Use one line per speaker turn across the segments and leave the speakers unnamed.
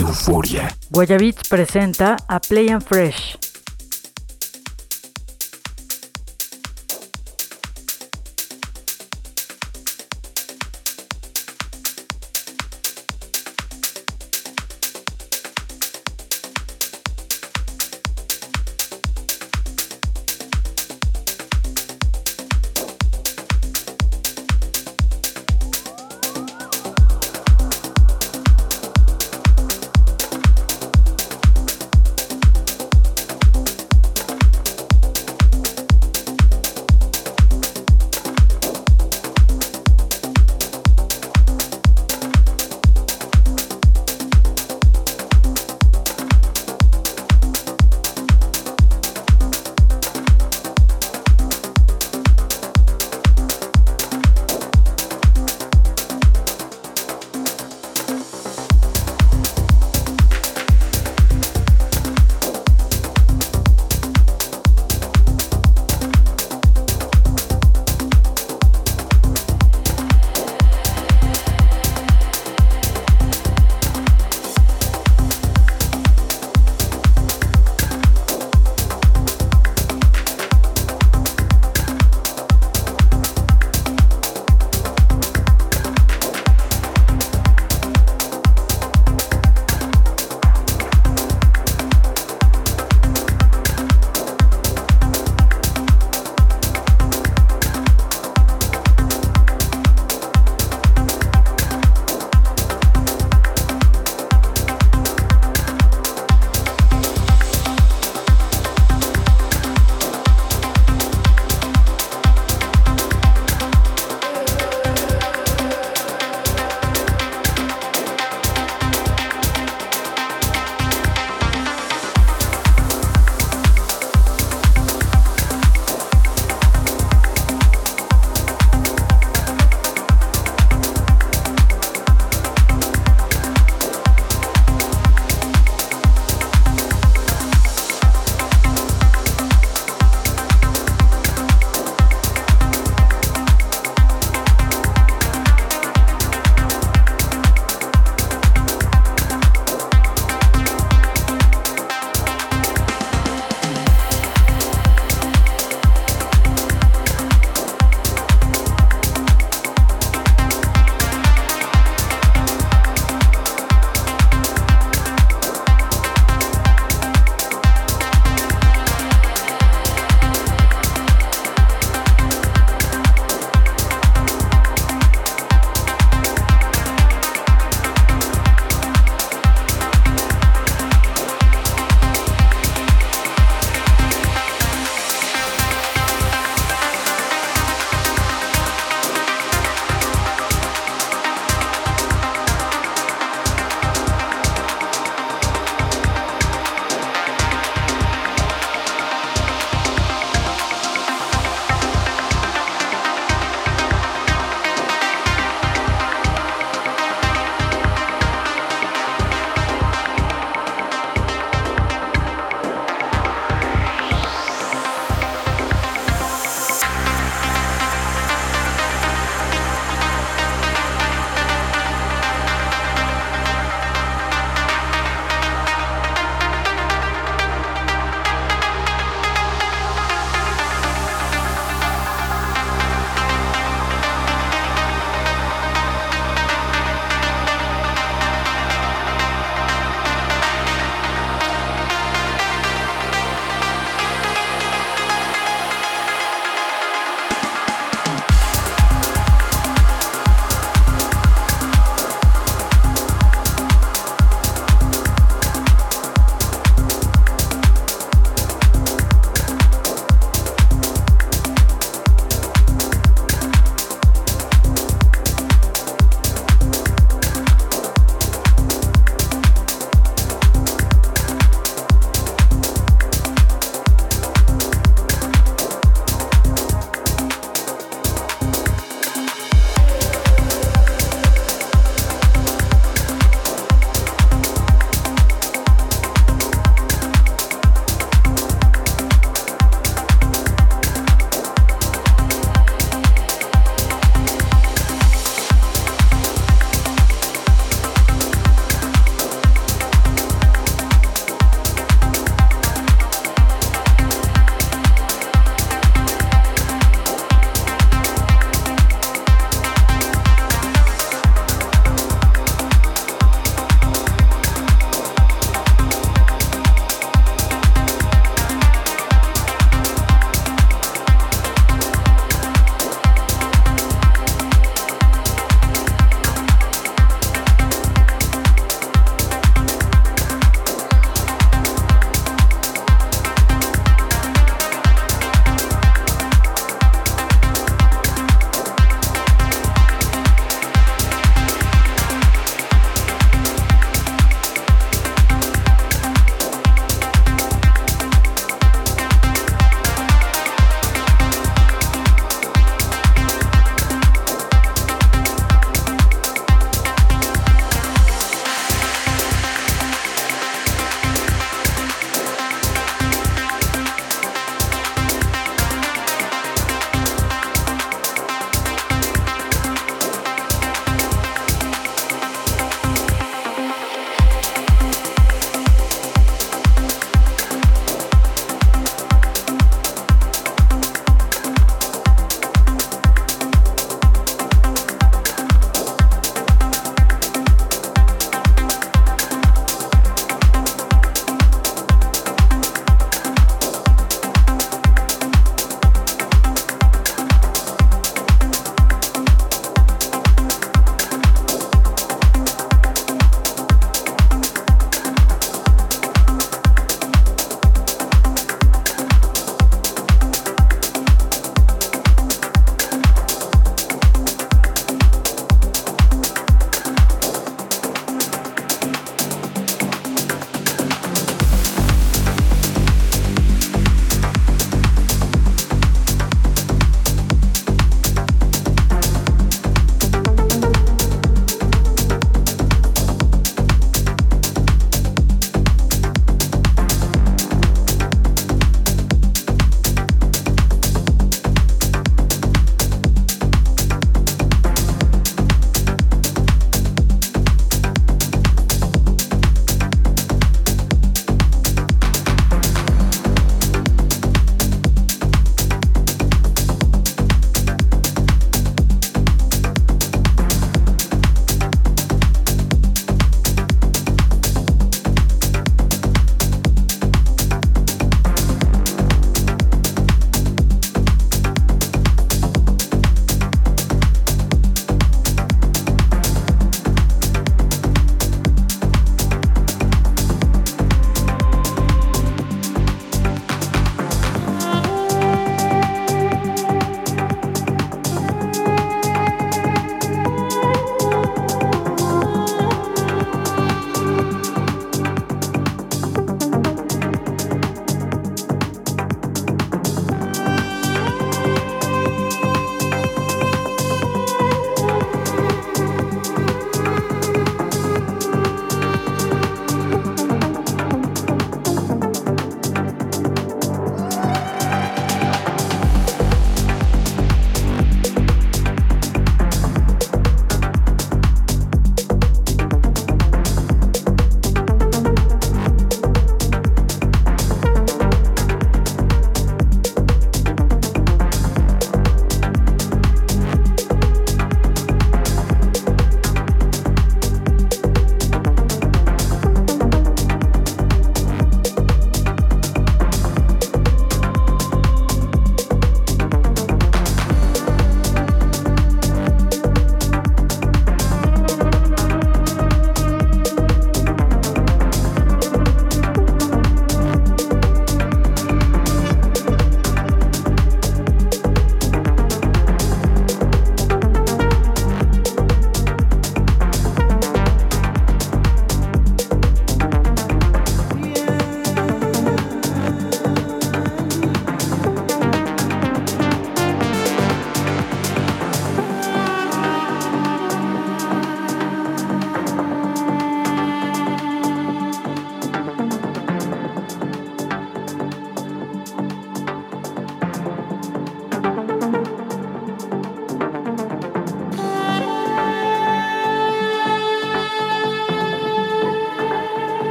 Euforia.
Guayabits presenta a Play and Fresh.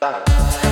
Done.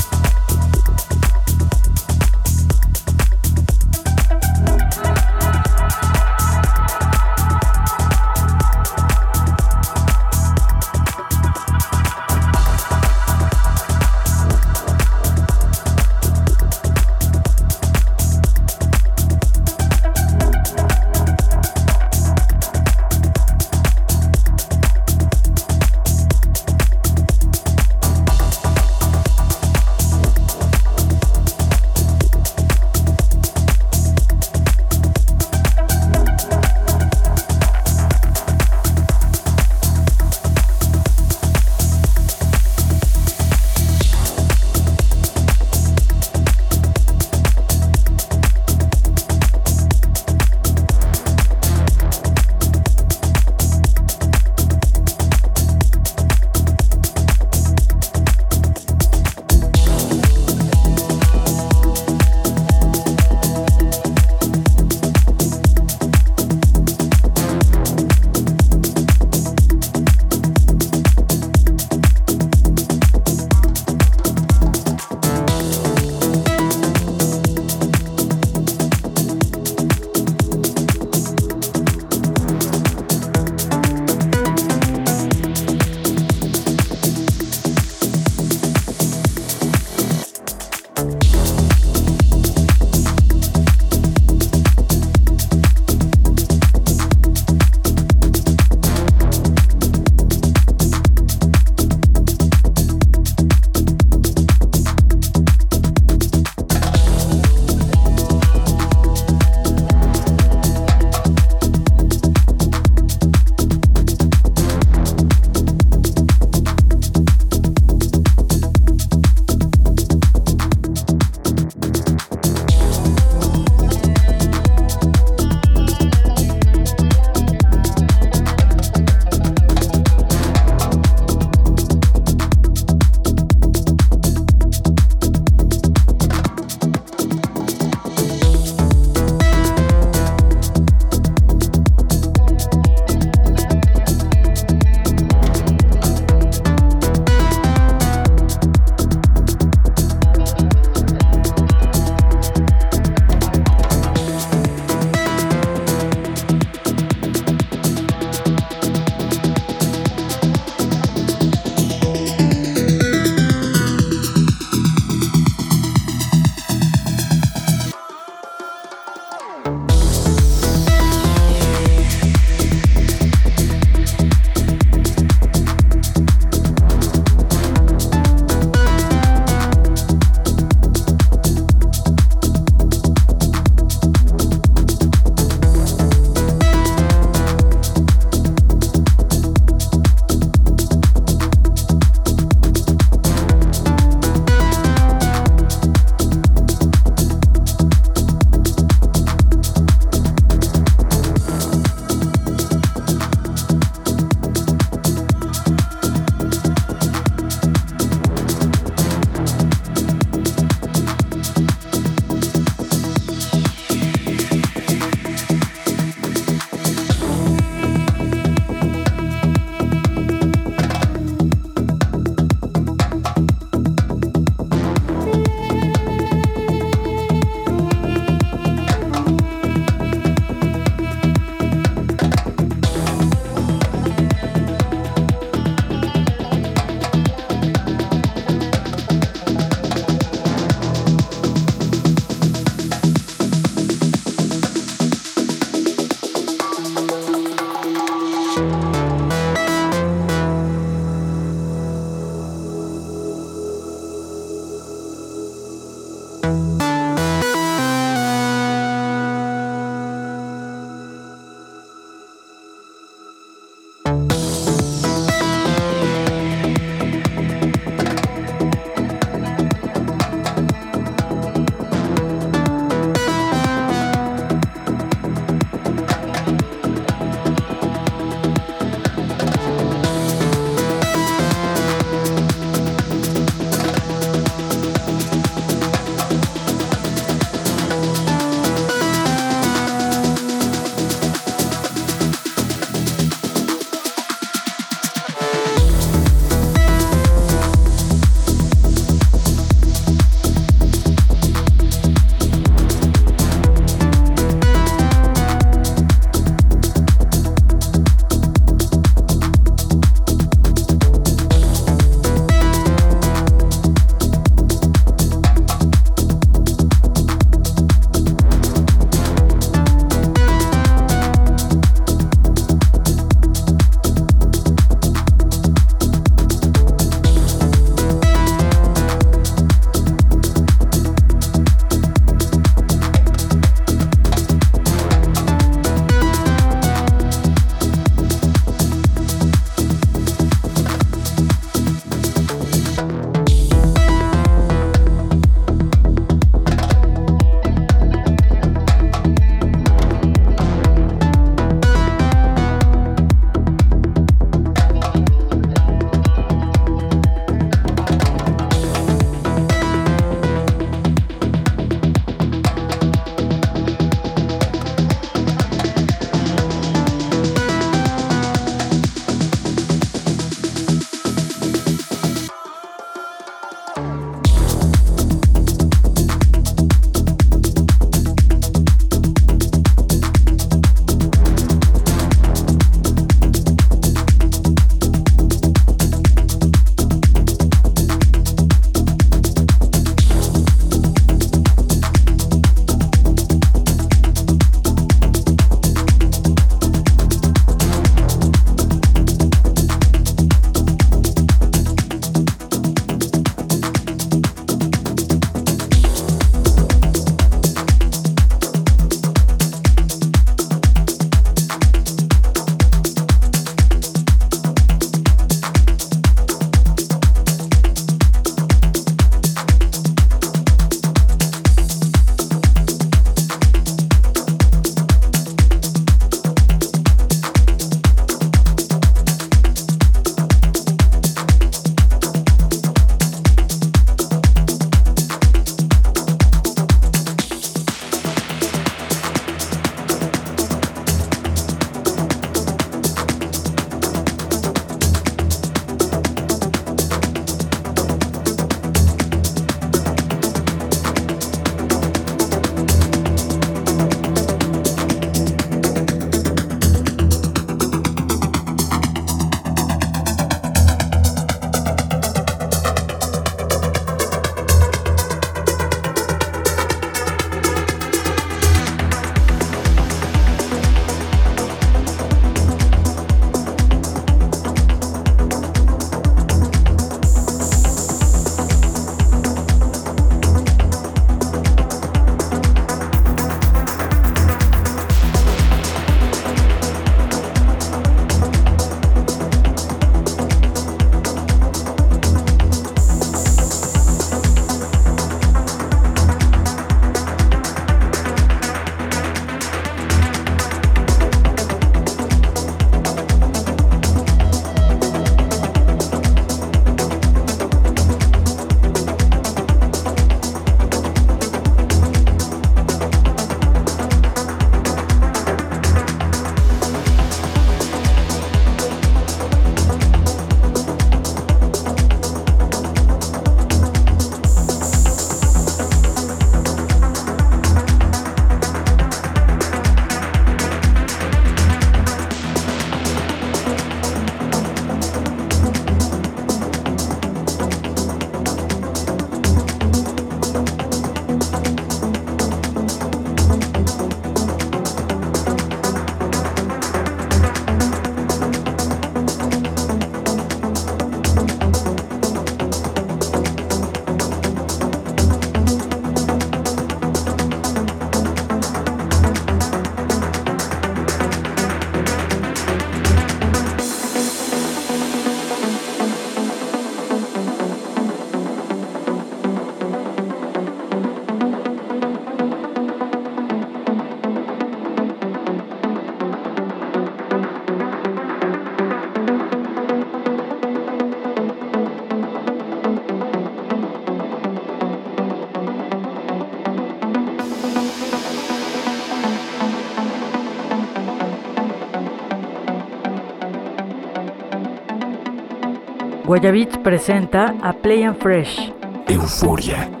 Guayabits presenta a Play and Fresh.
Euforia